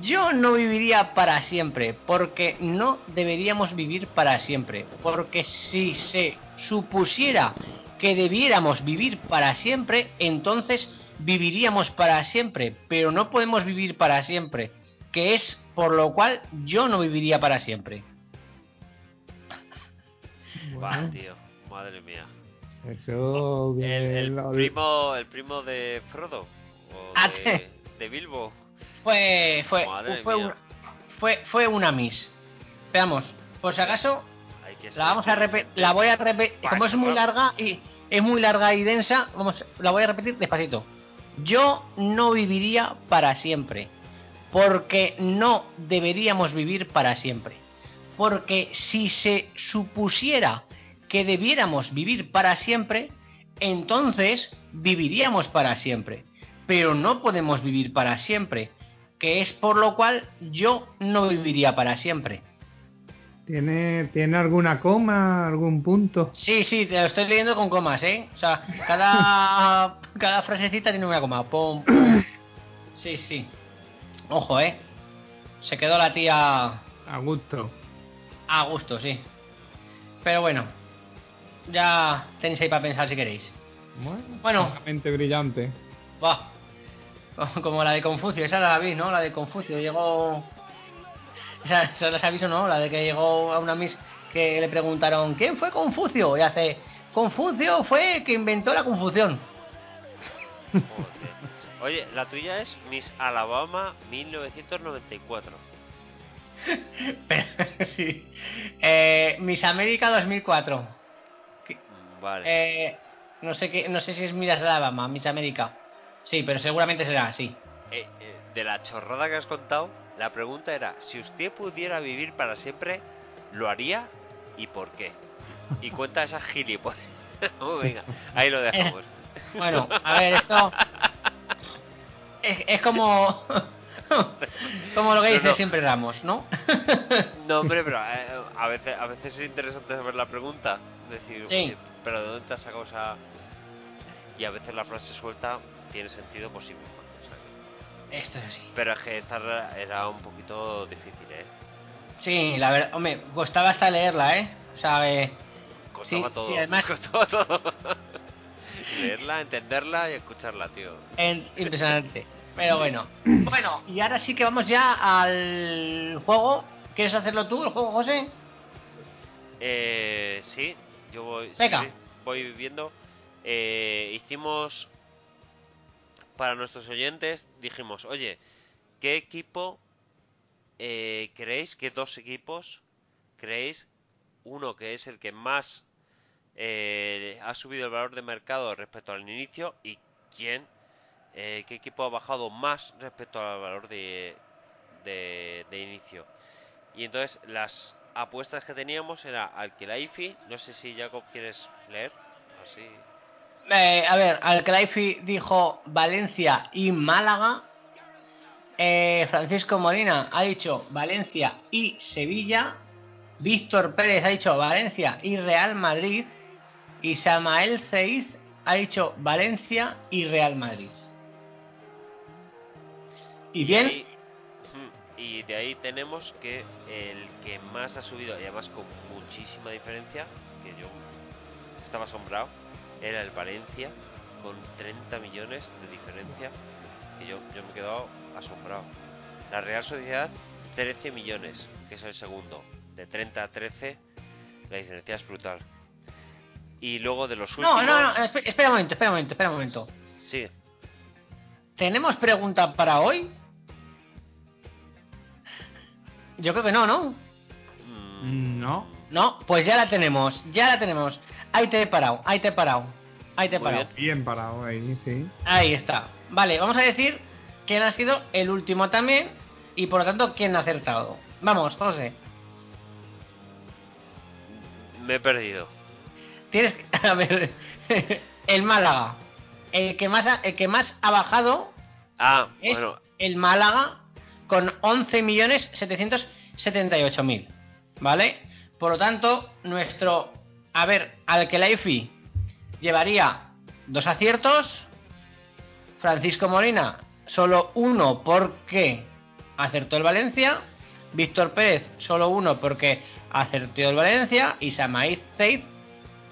Yo no viviría para siempre, porque no deberíamos vivir para siempre, porque si se supusiera que debiéramos vivir para siempre, entonces viviríamos para siempre, pero no podemos vivir para siempre, que es por lo cual yo no viviría para siempre. Tío. Madre mía. Eso El, primo, el primo de Frodo. O Ah, de, de Bilbo. Fue fue fue, una, fue fue una miss. Veamos, por si acaso la vamos a la voy a repetir, como es muy larga y es muy larga y densa, vamos, la voy a repetir despacito. Yo no viviría para siempre, porque no deberíamos vivir para siempre. Porque si se supusiera que debiéramos vivir para siempre, entonces viviríamos para siempre. Pero no podemos vivir para siempre, que es por lo cual yo no viviría para siempre. ¿Tiene, ¿Tiene alguna coma, algún punto? Sí, sí, te lo estoy leyendo con comas, ¿eh? O sea, cada, cada frasecita tiene una coma. Pum, pum. Sí, sí. Ojo, ¿eh? Se quedó la tía A gusto. a gusto, sí. Pero bueno, ya tenéis ahí para pensar si queréis. Bueno, mente brillante. Va. Como la de Confucio, esa la vi, ¿no? La de Confucio, llegó... Esa, esa la sabéis o no, la de que llegó a una miss que le preguntaron ¿quién fue Confucio? Y hace Confucio fue el que inventó la confusión. Oye, la tuya es Miss Alabama 1994. Pero, sí. Eh, Miss América 2004. Vale. Eh, no sé qué, no sé si es Miss Alabama, Miss América. Sí, pero seguramente será así. Eh, eh, de la chorrada que has contado, la pregunta era, si usted pudiera vivir para siempre, ¿lo haría y por qué? Y cuenta esa gilipollas. Oh, venga, ahí lo dejamos. Bueno, a ver, esto es, es como como lo que dice no. siempre Ramos, ¿no? No, hombre, pero eh, a veces, a veces es interesante saber la pregunta. Decir, Sí. Pero ¿de dónde te has sacado esa...? Y a veces la frase suelta tiene sentido por sí misma. o sea que- Esto es así. Pero es que esta era- era un poquito difícil, ¿eh? Sí, la verdad, hombre, costaba hasta leerla, ¿eh? O sea, eh, Costaba Sí, todo. sí, además- Costaba todo. Leerla, entenderla y escucharla, tío. en- impresionante. Pero bueno. Bueno, y ahora sí que vamos ya al juego. ¿Quieres hacerlo tú, el juego, José? Eh, sí, yo voy, Venga. voy viendo. Eh, hicimos para nuestros oyentes, dijimos, oye, ¿qué equipo eh, creéis, qué dos equipos creéis, uno que es el que más eh, ha subido el valor de mercado respecto al inicio y quién, eh, qué equipo ha bajado más respecto al valor de, de, de inicio? Y entonces las apuestas que teníamos era Alkelaifi, no sé si Jacob quieres leer, así. Eh, a ver, Alcalaifi dijo Valencia y Málaga. Eh, Francisco Molina ha dicho Valencia y Sevilla. Víctor Pérez ha dicho Valencia y Real Madrid. Y Samael Ceiz ha dicho Valencia y Real Madrid. Y bien, y de ahí tenemos que el que más ha subido, y además con muchísima diferencia, que yo estaba asombrado, era el Valencia, con 30 millones de diferencia, que yo, yo me he quedado asombrado. La Real Sociedad, 13 millones, que es el segundo. De 30 a 13, la diferencia es brutal. Y luego de los últimos... no, no, no, espe- espera un momento, espera un momento, espera un momento. Sí, ¿Tenemos pregunta para hoy? Yo creo que no, ¿no? mm, No. No, pues ya la tenemos, ya la tenemos. Ahí te he parado, ahí te he parado, ahí te he parado. bien. Bien parado ahí, sí. Ahí está. Vale, vamos a decir quién ha sido el último también y por lo tanto quién ha acertado. Vamos, José. me he perdido. Tienes que... A ver, el Málaga. El que más ha, el que más ha bajado Ah, es bueno, el Málaga con 11.778.000. ¿Vale? Por lo tanto, nuestro... A ver, Alkelaifi llevaría dos aciertos. Francisco Molina solo uno porque acertó el Valencia. Víctor Pérez solo uno porque acertó el Valencia. Y Samaíz Zeid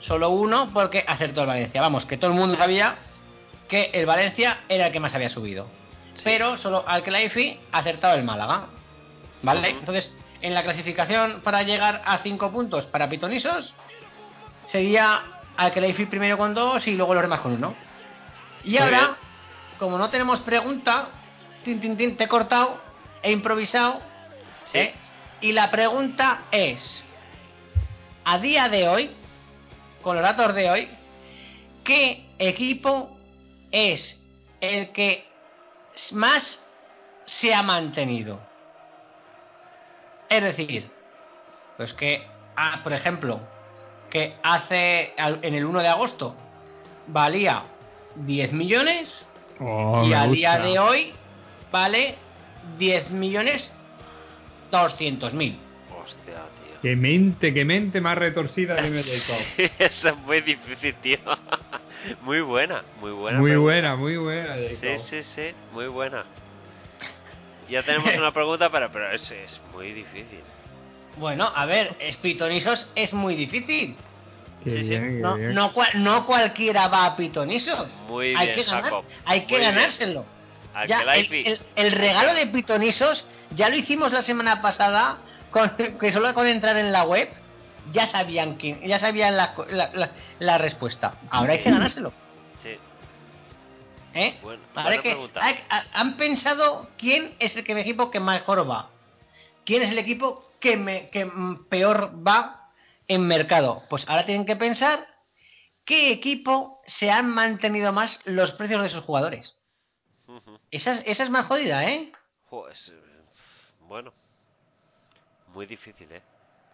solo uno porque acertó el Valencia. Vamos, que todo el mundo sabía que el Valencia era el que más había subido. Pero solo Alkelaifi ha acertado el Málaga. ¿Vale? Entonces, en la clasificación para llegar a 5 puntos para Pitonisos, sería Alkelaifi primero con 2 y luego los demás con 1. Y Muy ahora, bien. como no tenemos pregunta, tin, tin, tin, te he cortado, he improvisado. Sí. ¿eh? Y la pregunta es: a día de hoy, con los datos de hoy, ¿qué equipo es el que más se ha mantenido? Es decir, pues que, ah, por ejemplo, que hace en el 1 de agosto valía 10 millones Oh, y me a día gusta. de hoy vale 10 millones 200 mil. hostia, tío. Qué mente, qué mente más retorcida tiene Jacob. Eso es muy difícil, tío. Muy buena, muy buena. Muy pregunta. buena, muy buena, Sí, Jacob. sí, sí, muy buena. Ya tenemos una pregunta, pero, pero es, es muy difícil. Bueno, a ver, Spitonisos es muy difícil. Qué Sí, sí. bien, qué No, bien. no, cua- no cualquiera va a Pitonisos. Muy hay bien, que, ganar- Jacob. hay que Muy ganárselo. Ya, el, Alkelaifi. el- el regalo de Pitonisos ya lo hicimos la semana pasada, con, que solo con entrar en la web ya sabían quién, ya sabían la, la- la- la respuesta. Ahora hay que ganárselo. Sí, ¿eh? bueno, Ahora que- hay- han pensado quién es el que- equipo que mejor va. ¿Quién es el equipo que, me, que peor va en mercado? Pues ahora tienen que pensar qué equipo se han mantenido más los precios de sus jugadores. Esa, es- esa es más jodida, ¿eh? Jo, es, eh, bueno, muy difícil, ¿eh?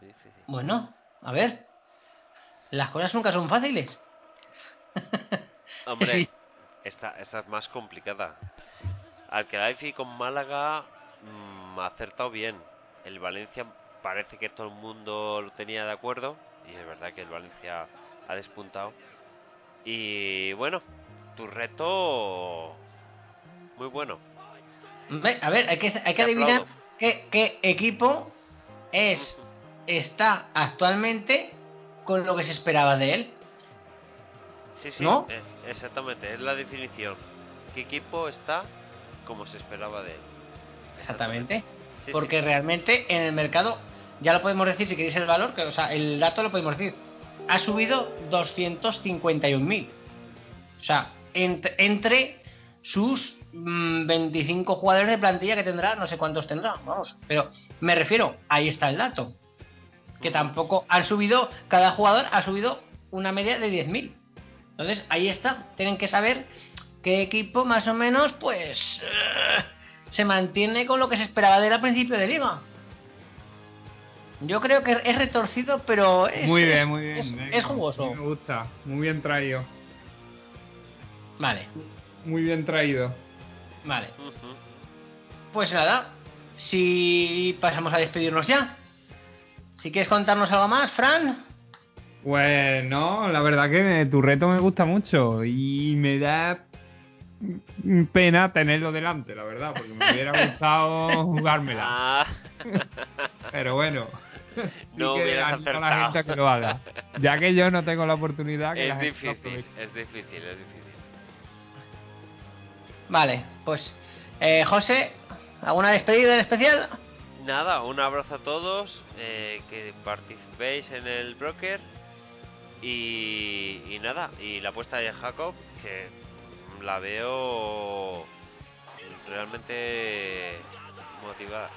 Muy difícil. Bueno, a ver. Las cosas nunca son fáciles. Hombre, Sí. esta, esta es más complicada. Al que con Málaga mm, ha acertado bien. El Valencia parece que todo el mundo lo tenía de acuerdo. Y es verdad que el Valencia ha despuntado. Y bueno, tu reto muy bueno. A ver, hay que, hay que adivinar qué equipo es está actualmente con lo que se esperaba de él. Sí, sí, ¿No? eh, exactamente, es la definición. ¿Qué equipo está como se esperaba de él? Exactamente. Sí, Porque sí. realmente en el mercado, ya lo podemos decir si queréis el valor, que, o sea, el dato lo podemos decir. Ha subido 251.000. O sea, entre, entre sus mm, 25 jugadores de plantilla que tendrá, no sé cuántos tendrá, vamos. Pero me refiero, ahí está el dato. Que tampoco han subido, cada jugador ha subido una media de 10.000. Entonces, ahí está. Tienen que saber qué equipo más o menos, pues, eh, se mantiene con lo que se esperaba de él al principio de liga. Yo creo que es retorcido, pero es, muy bien, es- muy bien. es- es jugoso. Me gusta, muy bien traído. Vale, Muy bien traído. vale. Pues nada, si pasamos a despedirnos ya. Si quieres contarnos algo más, Fran. Pues no, la verdad que tu reto me gusta mucho y me da pena tenerlo delante, la verdad, porque me hubiera gustado jugármela. Ah, Pero bueno, sí No que hubieras animo a la acertado. gente que lo haga. Ya que yo no tengo la oportunidad que la es gente difícil, es difícil, es difícil. Vale, pues eh, José, ¿alguna despedida en especial? Nada, un abrazo a todos, eh, que participéis en el broker y, nada, y la apuesta de Jacob, que la veo realmente motivada.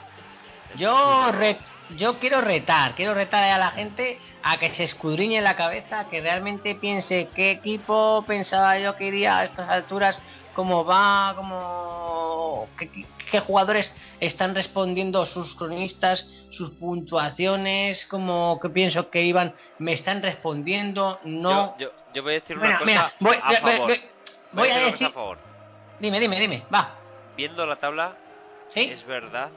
Yo, re- yo quiero retar, quiero retar a la gente a que se escudriñe la cabeza, que realmente piense qué equipo pensaba yo que iría a estas alturas, cómo va, cómo qué, qué- qué jugadores están respondiendo sus cronistas, sus puntuaciones, como que pienso que iban, me están respondiendo, no. Yo, yo, yo voy a decir una cosa a favor. voy- a decir, dime, dime, dime, va, Viendo la tabla, ¿sí? es verdad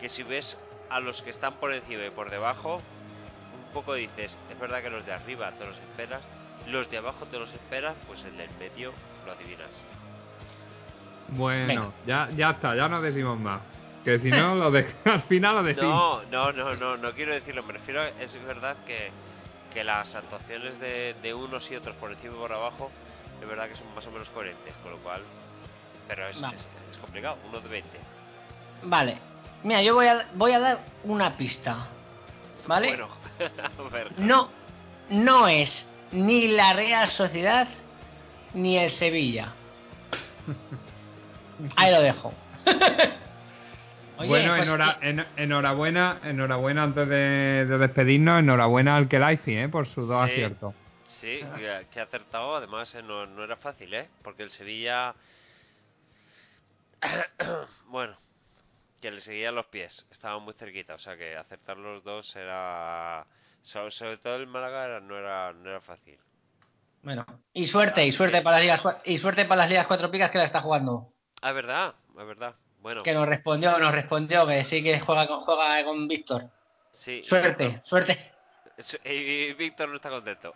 que si ves a los que están por encima y por debajo, un poco dices, es verdad que los de arriba te los esperas, los de abajo te los esperas, pues el del medio lo adivinas. Bueno, Venga. ya, ya está, ya no decimos más. Que si no, lo de, al final lo decimos. No, no, no, no, no quiero decirlo, me refiero, a- es verdad que, que las actuaciones de, de unos y otros por encima y por abajo, es verdad que son más o menos coherentes, con lo cual, pero es, Vale. es- es complicado, uno de 20. Vale, mira, yo voy a, voy a dar una pista, ¿vale? Bueno, a ver, No, no es ni la Real Sociedad ni el Sevilla. Ahí lo dejo. Oye, bueno, pues, enhora- en- enhorabuena, enhorabuena antes de, de despedirnos, enhorabuena al Kelaifi, ¿eh? Por sus dos Sí. aciertos. Sí, que, que ha acertado, además eh, no, no era fácil, ¿eh? Porque el Sevilla... bueno, que le seguía los pies, estaban muy cerquita, o sea que acertar los dos era... so- Sobre, todo el Málaga era- no, era, no era fácil. Bueno, y suerte, y suerte para las ligas cua- y suerte para las ligas cuatro picas que la está jugando. Ah, es verdad, es verdad. Bueno, Que nos respondió, nos respondió que sí que juega con, juega con Víctor. sí. Suerte, suerte. Su- Y, Víctor no está contento.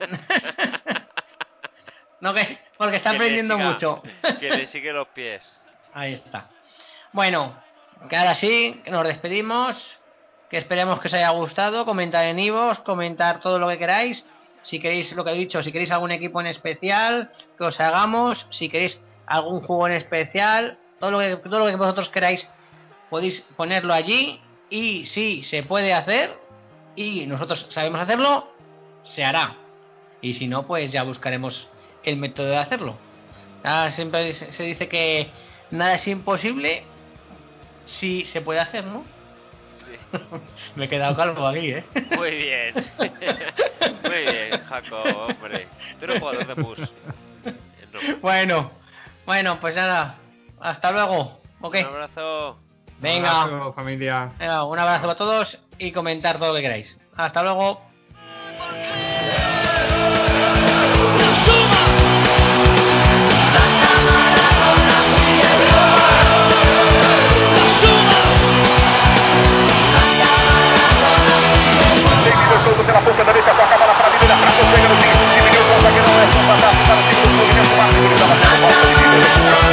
No que porque está Que aprendiendo siga- mucho. Que le sigue los pies. Ahí está. Bueno, que ahora sí, que nos despedimos. Que esperemos que os haya gustado. Comentar en Ivos, comentar todo lo que queráis. Si queréis lo que he dicho, si queréis algún equipo en especial, que os hagamos. Si queréis algún juego en especial, todo lo que, todo lo que vosotros queráis, podéis ponerlo allí. Y si se puede hacer, y nosotros sabemos hacerlo, se hará. Y si no, pues ya buscaremos el método de hacerlo. Siempre se dice que nada es imposible si se puede hacer, ¿no? Sí. Me he quedado calvo aquí, ¿eh? Muy bien. Muy bien, Jaco, hombre. Tú eres jugador de pus. No. Bueno, bueno, pues nada. Hasta luego. Okay. Un abrazo. Venga. Un abrazo, familia. Un abrazo a todos y comentar todo lo que queráis. Hasta luego. Yeah.